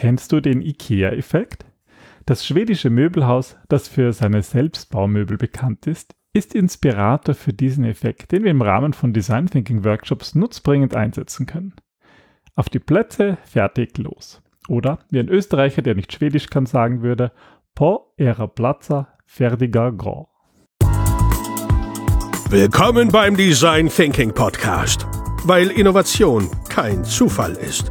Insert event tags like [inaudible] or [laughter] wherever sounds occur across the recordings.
Kennst du den IKEA-Effekt? Das schwedische Möbelhaus, das für seine Selbstbaumöbel bekannt ist, ist Inspirator für diesen Effekt, den wir im Rahmen von Design Thinking Workshops nutzbringend einsetzen können. Auf die Plätze, fertig, los. Oder, wie ein Österreicher, der nicht Schwedisch kann, sagen würde, po era plaza, ferdiger grand. Willkommen beim Design Thinking Podcast, weil Innovation kein Zufall ist.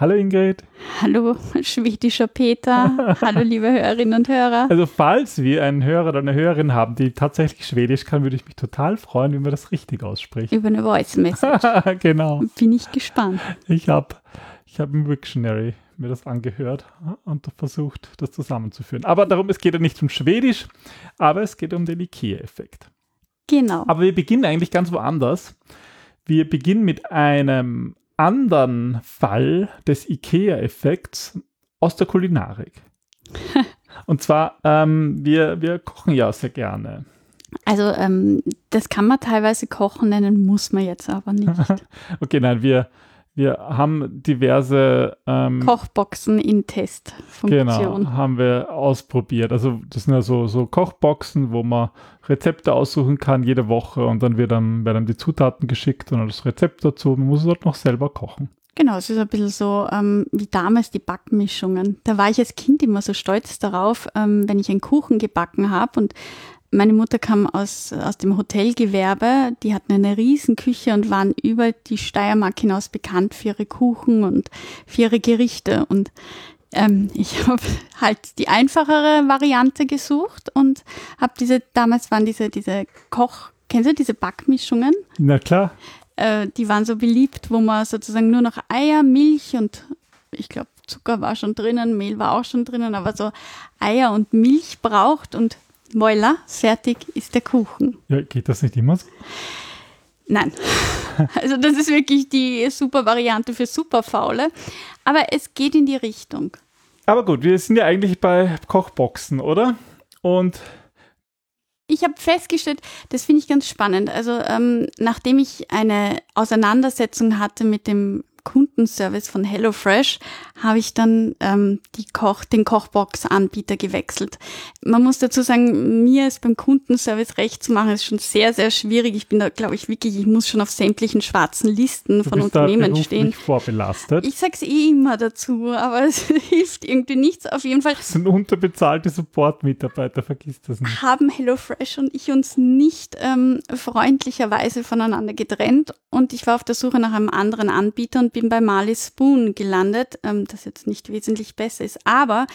Hallo Ingrid. Hallo schwedischer Peter. Hallo [laughs] liebe Hörerinnen und Hörer. Also falls wir einen Hörer oder eine Hörerin haben, die tatsächlich Schwedisch kann, würde ich mich total freuen, wenn wir das richtig aussprechen. Über eine Voice Message. [laughs] genau. Bin ich gespannt. Ich habe ich hab im Wiktionary mir das angehört und versucht, das zusammenzuführen. Aber darum, es geht ja nicht um Schwedisch, aber es geht um den IKEA-Effekt. Genau. Aber wir beginnen eigentlich ganz woanders. Wir beginnen mit einem anderen Fall des IKEA-Effekts aus der Kulinarik. [laughs] Und zwar, ähm, wir, wir kochen ja sehr gerne. Also ähm, das kann man teilweise kochen nennen, muss man jetzt aber nicht. [laughs] okay, nein, wir, wir haben diverse ähm, Kochboxen in Testfunktion. Genau, haben wir ausprobiert. Also das sind ja so, so Kochboxen, wo man Rezepte aussuchen kann jede Woche und dann, wird dann werden die Zutaten geschickt und das Rezept dazu. Man muss es dort noch selber kochen. Genau, es ist ein bisschen so ähm, wie damals die Backmischungen. Da war ich als Kind immer so stolz darauf, ähm, wenn ich einen Kuchen gebacken habe und meine Mutter kam aus, aus dem Hotelgewerbe, die hatten eine Riesenküche und waren über die Steiermark hinaus bekannt für ihre Kuchen und für ihre Gerichte. Und ähm, ich [laughs] habe halt die einfachere Variante gesucht und habe diese, damals waren diese, diese Koch, kennst du diese Backmischungen? Na klar. Äh, die waren so beliebt, wo man sozusagen nur noch Eier, Milch und ich glaube Zucker war schon drinnen, Mehl war auch schon drinnen, aber so Eier und Milch braucht und Voila, fertig ist der Kuchen. Ja, geht das nicht immer so? Nein. [laughs] Also das ist wirklich die super Variante für Superfaule. Aber es geht in die Richtung. Aber gut, wir sind ja eigentlich bei Kochboxen, oder? Und ich habe festgestellt, das finde ich ganz spannend. Also ähm, nachdem ich eine Auseinandersetzung hatte mit dem Kundenservice von HelloFresh habe ich dann ähm, die Koch, den Kochbox-Anbieter gewechselt. Man muss dazu sagen, mir ist beim Kundenservice recht zu machen, ist schon sehr, sehr schwierig. Ich bin da, glaube ich, wirklich, ich muss schon auf sämtlichen schwarzen Listen du von Unternehmen stehen. vorbelastet. Ich sag's eh immer dazu, aber [laughs] es hilft irgendwie nichts. Auf jeden Fall. Das sind unterbezahlte Support-Mitarbeiter, vergiss das nicht. Haben HelloFresh und ich uns nicht ähm, freundlicherweise voneinander getrennt und ich war auf der Suche nach einem anderen Anbieter und bin bei Marley Spoon gelandet, ähm, das jetzt nicht wesentlich besser ist. Aber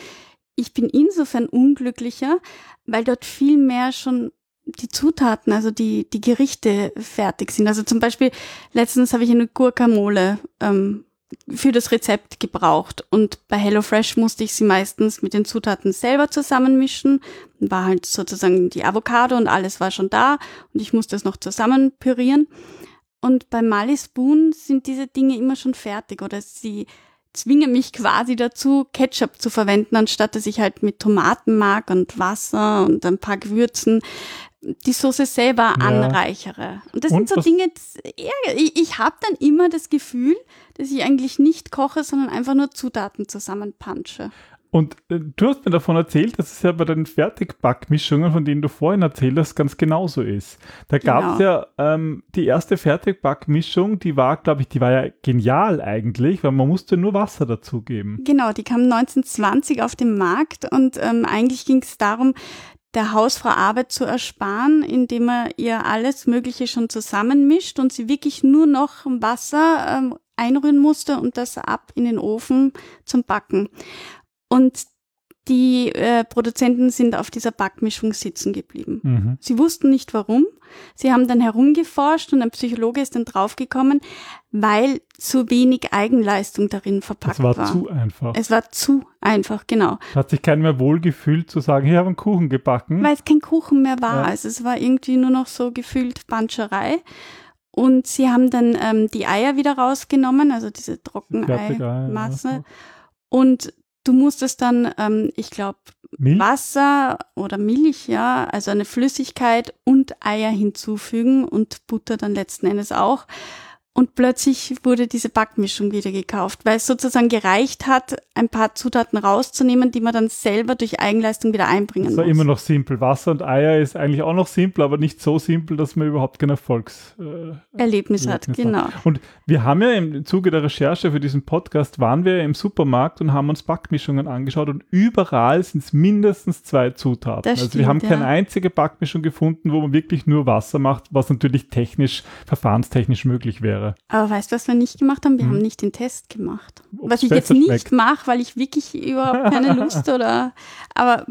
ich bin insofern unglücklicher, weil dort viel mehr schon die Zutaten, also die, die Gerichte fertig sind. Also zum Beispiel, letztens habe ich eine Guacamole ähm, für das Rezept gebraucht und bei HelloFresh musste ich sie meistens mit den Zutaten selber zusammenmischen. War halt sozusagen die Avocado und alles war schon da und ich musste es noch zusammen pürieren. Und bei Mali Spoon sind diese Dinge immer schon fertig oder sie zwingen mich quasi dazu, Ketchup zu verwenden, anstatt dass ich halt mit Tomatenmark und Wasser und ein paar Gewürzen die Soße selber ja. anreichere. Und das und sind so Dinge, ich, ich habe dann immer das Gefühl, dass ich eigentlich nicht koche, sondern einfach nur Zutaten zusammenpansche. Und äh, du hast mir davon erzählt, dass es ja bei den Fertigbackmischungen, von denen du vorhin erzählt hast, ganz genauso ist. Da gab es genau. ja ähm, die erste Fertigbackmischung, die war, glaube ich, die war ja genial eigentlich, weil man musste nur Wasser dazugeben. Genau, die kam 1920 auf den Markt und ähm, eigentlich ging es darum, der Hausfrau Arbeit zu ersparen, indem er ihr alles Mögliche schon zusammenmischt und sie wirklich nur noch Wasser ähm, einrühren musste und das ab in den Ofen zum Backen. Und die äh, Produzenten sind auf dieser Backmischung sitzen geblieben. Mhm. Sie wussten nicht warum. Sie haben dann herumgeforscht und ein Psychologe ist dann draufgekommen, weil zu wenig Eigenleistung darin verpackt war. Es war, zu einfach. Es war zu einfach, genau. Hat sich keiner mehr wohlgefühlt zu sagen, hier haben einen Kuchen gebacken. Weil es kein Kuchen mehr war. Ja. Also es war irgendwie nur noch so gefühlt Banscherei. Und sie haben dann ähm, die Eier wieder rausgenommen, also diese Trockeneimasse. ja. Und du musstest dann, ähm, ich glaube? Wasser oder Milch, ja, also eine Flüssigkeit und Eier hinzufügen und Butter dann letzten Endes auch. Und plötzlich wurde diese Backmischung wieder gekauft, weil es sozusagen gereicht hat, ein paar Zutaten rauszunehmen, die man dann selber durch Eigenleistung wieder einbringen Das war muss. immer noch simpel. Wasser und Eier ist eigentlich auch noch simpel, aber nicht so simpel, dass man überhaupt kein Erfolgs. Äh, Erlebnis hat, Erlebnis genau. Und wir haben ja im Zuge der Recherche für diesen Podcast, waren wir im Supermarkt und haben uns Backmischungen angeschaut und überall sind es mindestens zwei Zutaten. Das also wir haben stimmt, keine ja. einzige Backmischung gefunden, wo man wirklich nur Wasser macht, was natürlich technisch, verfahrenstechnisch möglich wäre. Aber weißt du, was wir nicht gemacht haben? Wir Hm. haben nicht den Test gemacht. Ob's was ich jetzt nicht mache, weil ich wirklich überhaupt keine [laughs] Lust oder. Aber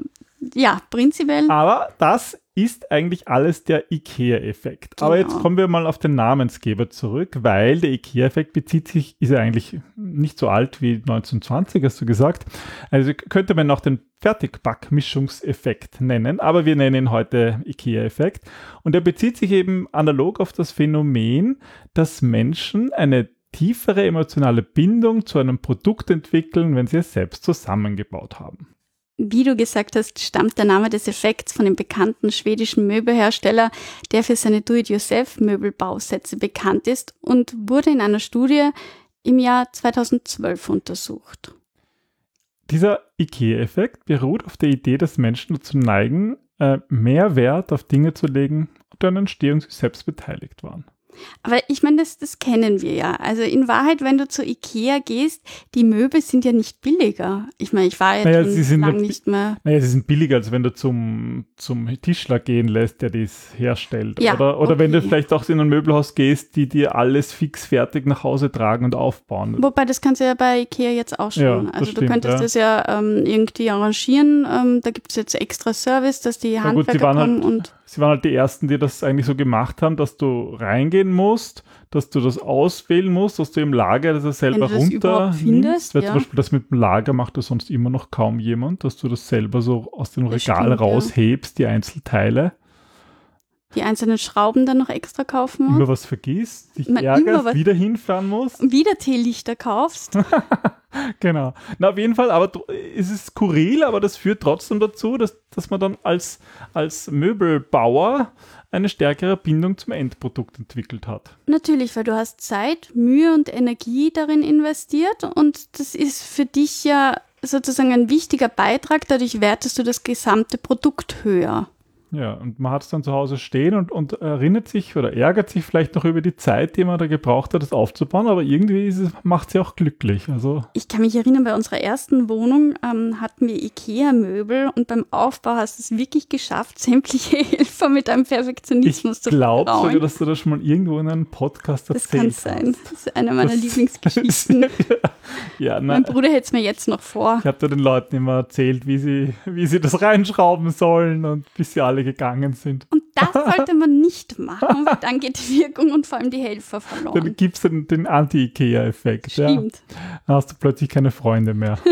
ja, prinzipiell. Aber das ist eigentlich alles der IKEA-Effekt. Aber Genau. jetzt kommen wir mal auf den Namensgeber zurück, weil der IKEA-Effekt bezieht sich, ist ja eigentlich nicht so alt wie 1920, hast du gesagt. Also könnte man auch den Fertigbackmischungseffekt nennen, aber wir nennen ihn heute IKEA-Effekt. Und er bezieht sich eben analog auf das Phänomen, dass Menschen eine tiefere emotionale Bindung zu einem Produkt entwickeln, wenn sie es selbst zusammengebaut haben. Wie du gesagt hast, stammt der Name des Effekts von dem bekannten schwedischen Möbelhersteller, der für seine Do-it-yourself-Möbelbausätze bekannt ist und wurde in einer Studie im Jahr 2012 untersucht. Dieser IKEA-Effekt beruht auf der Idee, dass Menschen dazu neigen, äh, mehr Wert auf Dinge zu legen, deren Entstehung sie selbst beteiligt waren. Aber ich meine, das, das kennen wir ja. Also in Wahrheit, wenn du zu Ikea gehst, die Möbel sind ja nicht billiger. Ich meine, ich war jetzt Naja, sie sind lang ja- nicht mehr. Naja, sie sind billiger, als wenn du zum, zum Tischler gehen lässt, der dies herstellt. Ja, oder oder wenn du okay. vielleicht auch in ein Möbelhaus gehst, die dir alles fix fertig nach Hause tragen und aufbauen. Wobei, das kannst du ja bei Ikea jetzt auch schon. Ja, also du stimmt, könntest ja. das ja ähm, irgendwie arrangieren. Ähm, da gibt es jetzt extra Service, dass die gut, Handwerker sie waren kommen halt, und sie waren halt die Ersten, die das eigentlich so gemacht haben, dass du reingehen musst, dass du das auswählen musst, dass du im Lager das selber runter findest, Weil ja. zum Beispiel das mit dem Lager macht das sonst immer noch kaum jemand, dass du das selber so aus dem Regal stimmt, ja. raushebst, die Einzelteile, die einzelnen Schrauben dann noch extra kaufen immer musst. was vergisst, dich Man immer ärgerst, wieder hinfahren musst. Und wieder Teelichter kaufst. [laughs] [laughs] Genau. Na, auf jeden Fall, aber es ist skurril, aber das führt trotzdem dazu, dass, dass man dann als, als Möbelbauer eine stärkere Bindung zum Endprodukt entwickelt hat. Natürlich, weil du hast Zeit, Mühe und Energie darin investiert und das ist für dich ja sozusagen ein wichtiger Beitrag. Dadurch wertest du das gesamte Produkt höher. Ja, und man hat es dann zu Hause stehen und, und erinnert sich oder ärgert sich vielleicht noch über die Zeit, die man da gebraucht hat, das aufzubauen, aber irgendwie ist es, macht sie auch glücklich. Also, Ich kann mich erinnern, bei unserer ersten Wohnung ähm, hatten wir Ikea-Möbel und beim Aufbau hast du es wirklich geschafft, [laughs] sämtliche Helfer mit einem ich Perfektionismus zu glaube sogar, vertrauen. dass du das schon mal irgendwo in einem Podcast Das kann erzählt sein. Das ist eine meiner Das- [laughs] Lieblingsgeschichten. [laughs] ja, mein nein. Bruder hält es mir jetzt noch vor. Ich habe da den Leuten immer erzählt, wie sie, wie sie das reinschrauben sollen und bis sie alle gegangen sind. Und das [laughs] sollte man nicht machen, weil dann geht die Wirkung und vor allem die Helfer Dann verloren. gibt es den, den Anti-IKEA-Effekt. Ja. Stimmt. Dann hast du plötzlich keine Freunde mehr. [laughs]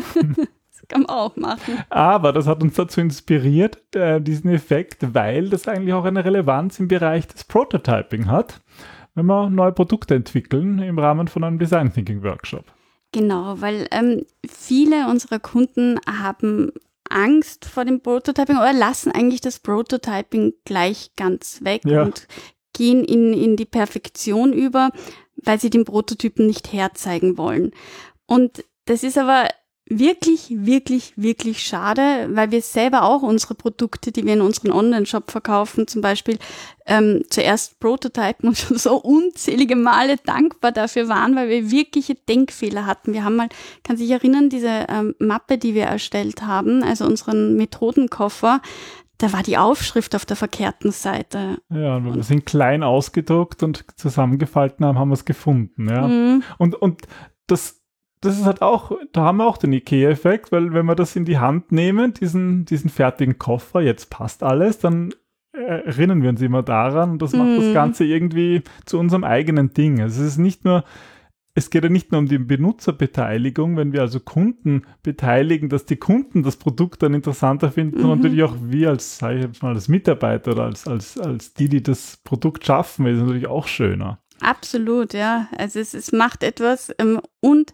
Das kann man auch machen. Aber das hat uns dazu inspiriert, äh, diesen Effekt, weil das eigentlich auch eine Relevanz im Bereich des Prototyping hat, wenn wir neue Produkte entwickeln im Rahmen von einem Design Thinking Workshop. Genau, weil ähm, viele unserer Kunden haben Angst vor dem Prototyping oder lassen eigentlich das Prototyping gleich ganz weg Ja. und gehen in, in die Perfektion über, weil sie den Prototypen nicht herzeigen wollen. Und das ist aber wirklich, wirklich, wirklich schade, weil wir selber auch unsere Produkte, die wir in unseren Online-Shop verkaufen, zum Beispiel ähm, zuerst prototypen und [laughs] schon so unzählige Male dankbar dafür waren, weil wir wirkliche Denkfehler hatten. Wir haben mal, kann sich erinnern, diese ähm, Mappe, die wir erstellt haben, also unseren Methodenkoffer, da war die Aufschrift auf der verkehrten Seite. Ja, und wenn wir es in klein ausgedruckt und zusammengefalten haben, haben wir es gefunden. Ja. Mhm. Und, und das, das ist halt auch, da haben wir auch den IKEA-Effekt, weil wenn wir das in die Hand nehmen, diesen, diesen fertigen Koffer, jetzt passt alles, dann äh, erinnern wir uns immer daran und das macht das Mhm. Ganze irgendwie zu unserem eigenen Ding. Also es ist nicht nur, es geht ja nicht nur um die Benutzerbeteiligung, wenn wir also Kunden beteiligen, dass die Kunden das Produkt dann interessanter finden, sondern Mhm. natürlich auch wir als, sag ich jetzt mal, als Mitarbeiter oder als, als, als die, die das Produkt schaffen, ist natürlich auch schöner. Absolut, ja. Also es, es macht etwas ähm, und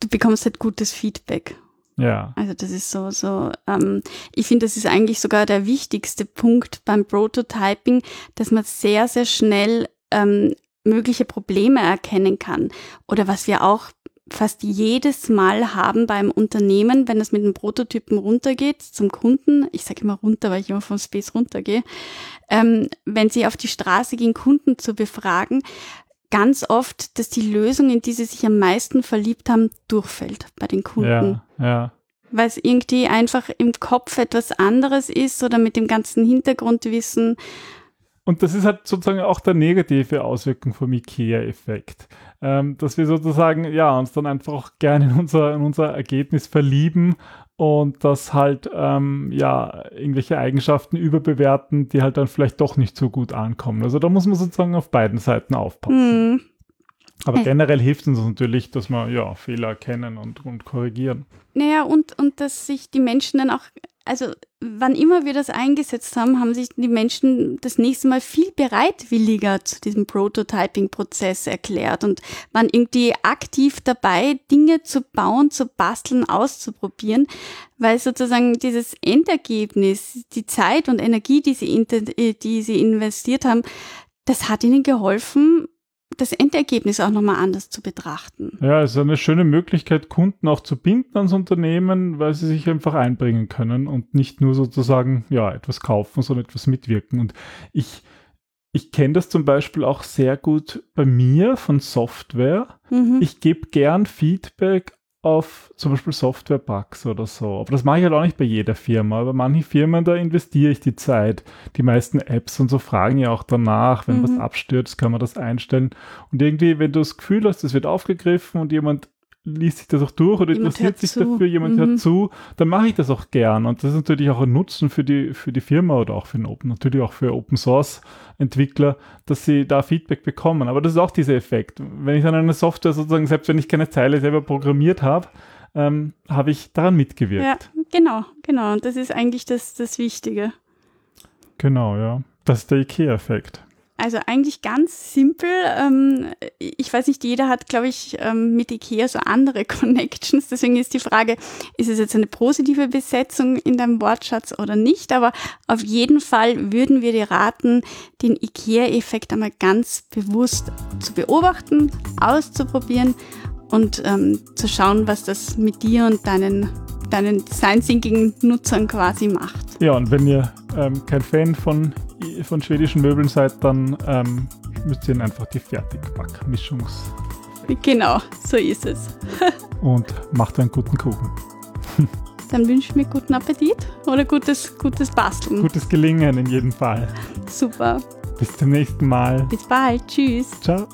du bekommst halt gutes Feedback. Ja. Also das ist so, so, ähm, ich finde, das ist eigentlich sogar der wichtigste Punkt beim Prototyping, dass man sehr, sehr schnell ähm, mögliche Probleme erkennen kann. Oder was wir auch fast jedes Mal haben beim Unternehmen, wenn es mit dem Prototypen runtergeht zum Kunden, ich sage immer runter, weil ich immer vom Space runtergehe, ähm, wenn sie auf die Straße gehen, Kunden zu befragen, ganz oft, dass die Lösung, in die sie sich am meisten verliebt haben, durchfällt bei den Kunden. Ja, ja. Weil es irgendwie einfach im Kopf etwas anderes ist oder mit dem ganzen Hintergrundwissen. Und das ist halt sozusagen auch der negative Auswirkung vom IKEA-Effekt. Ähm, dass wir sozusagen, ja, uns dann einfach auch gerne in unser, in unser Ergebnis verlieben und das halt, ähm, ja, irgendwelche Eigenschaften überbewerten, die halt dann vielleicht doch nicht so gut ankommen. Also da muss man sozusagen auf beiden Seiten aufpassen. Hm. Aber generell hilft uns natürlich, dass wir, ja, Fehler erkennen und, und korrigieren. Naja, und, und dass sich die Menschen dann auch, also wann immer wir das eingesetzt haben, haben sich die Menschen das nächste Mal viel bereitwilliger zu diesem Prototyping-Prozess erklärt und waren irgendwie aktiv dabei, Dinge zu bauen, zu basteln, auszuprobieren, weil sozusagen dieses Endergebnis, die Zeit und Energie, die sie, äh, die sie investiert haben, das hat ihnen geholfen, das Endergebnis auch nochmal anders zu betrachten. Ja, es ist eine schöne Möglichkeit, Kunden auch zu binden ans Unternehmen, weil sie sich einfach einbringen können und nicht nur sozusagen, ja, etwas kaufen, sondern etwas mitwirken. Und ich, ich kenne das zum Beispiel auch sehr gut bei mir von Software. Mhm. Ich gebe gern Feedback auf zum Beispiel Software-Bugs oder so. Aber das mache ich halt auch nicht bei jeder Firma. Aber manche Firmen, da investiere ich die Zeit. Die meisten Apps und so fragen ja auch danach, wenn Mhm. was abstürzt, kann man das einstellen. Und irgendwie, wenn du das Gefühl hast, es wird aufgegriffen und jemand liest sich das auch durch oder Jemand interessiert sich zu. dafür, jemand Mhm. hört zu, dann mache ich das auch gern. Und das ist natürlich auch ein Nutzen für die, für die Firma oder auch für den Open, natürlich auch für Open Source Entwickler, dass sie da Feedback bekommen. Aber das ist auch dieser Effekt. Wenn ich dann eine Software sozusagen, selbst wenn ich keine Zeile selber programmiert habe, ähm, habe ich daran mitgewirkt. Ja, genau, genau. Und das ist eigentlich das, das Wichtige. Genau, ja. Das ist der IKEA-Effekt. Also eigentlich ganz simpel. Ähm, ich weiß nicht, jeder hat, glaube ich, ähm, mit IKEA so andere [laughs] Connections. Deswegen ist die Frage, ist es jetzt eine positive Besetzung in deinem Wortschatz oder nicht? Aber auf jeden Fall würden wir dir raten, den IKEA-Effekt einmal ganz bewusst zu beobachten, auszuprobieren und ähm, zu schauen, was das mit dir und deinen, deinen Design Thinking Nutzern quasi macht. Ja, und wenn ihr ähm, kein Fan von, von schwedischen Möbeln seid, dann ähm, müsst ihr ihnen einfach die Fertigbackmischungs Genau, so ist es. [laughs] und macht einen guten Kuchen. [laughs] Dann wünsche ich mir guten Appetit oder gutes, gutes Basteln. Gutes Gelingen in jedem Fall. Super. Bis zum nächsten Mal. Bis bald. Tschüss. Ciao.